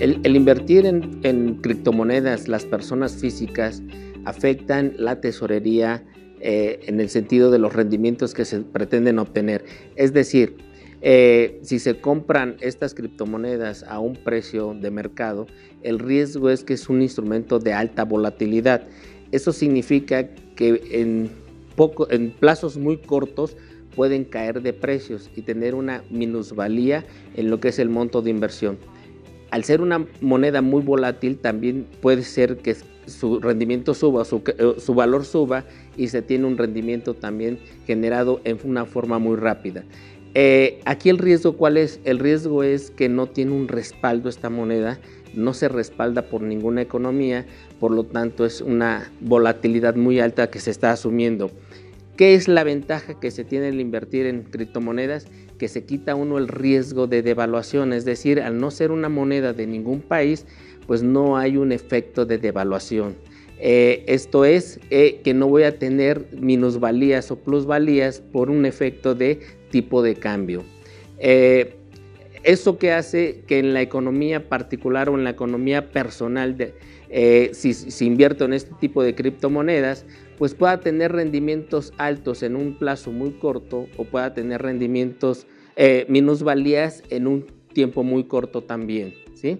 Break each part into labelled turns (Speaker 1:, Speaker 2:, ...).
Speaker 1: El, invertir en, criptomonedas, las personas físicas, afectan la tesorería eh, en el sentido de los rendimientos que se pretenden obtener. Es decir, eh, si se compran estas criptomonedas a un precio de mercado, el riesgo es que es un instrumento de alta volatilidad. Eso significa que en, poco, en plazos muy cortos pueden caer de precios y tener una minusvalía en lo que es el monto de inversión al ser una moneda muy volátil, también puede ser que su rendimiento suba, su, eh, su, valor suba y se tiene un rendimiento también generado en una forma muy rápida. Eh, aquí el riesgo, ¿cuál es? El riesgo es que no tiene un respaldo esta moneda, no se respalda por ninguna economía, por lo tanto es una volatilidad muy alta que se está asumiendo. ¿Qué es la ventaja que se tiene al invertir en criptomonedas? Que se quita uno el riesgo de devaluación, es decir, al no ser una moneda de ningún país, pues no hay un efecto de devaluación. Eh, esto es eh, que no voy a tener minusvalías o plusvalías por un efecto de tipo de cambio. Eh, eso que hace que en la economía particular o en la economía personal, si, si invierto en este tipo de criptomonedas, pues pueda tener rendimientos altos en un plazo muy corto o pueda tener rendimientos eh, minusvalías en un tiempo muy corto también. ¿sí?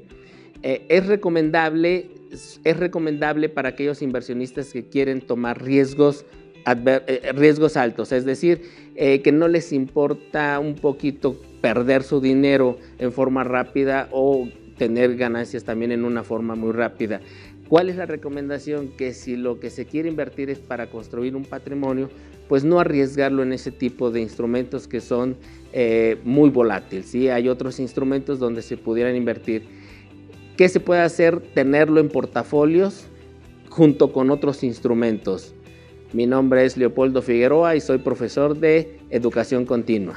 Speaker 1: Eh, es, recomendable, es recomendable para aquellos inversionistas que quieren tomar riesgos, eh, riesgos altos, es decir, que no les importa un poquito perder su dinero en forma rápida o tener ganancias también en una forma muy rápida. ¿Cuál es la recomendación? Que si lo que se quiere invertir es para construir un patrimonio, pues no arriesgarlo en ese tipo de instrumentos que son eh, muy volátiles. ¿sí? Hay otros instrumentos donde se pudieran invertir. ¿Qué se puede hacer? Tenerlo en portafolios junto con otros instrumentos. Mi nombre es Leopoldo Figueroa y soy profesor de Educación Continua.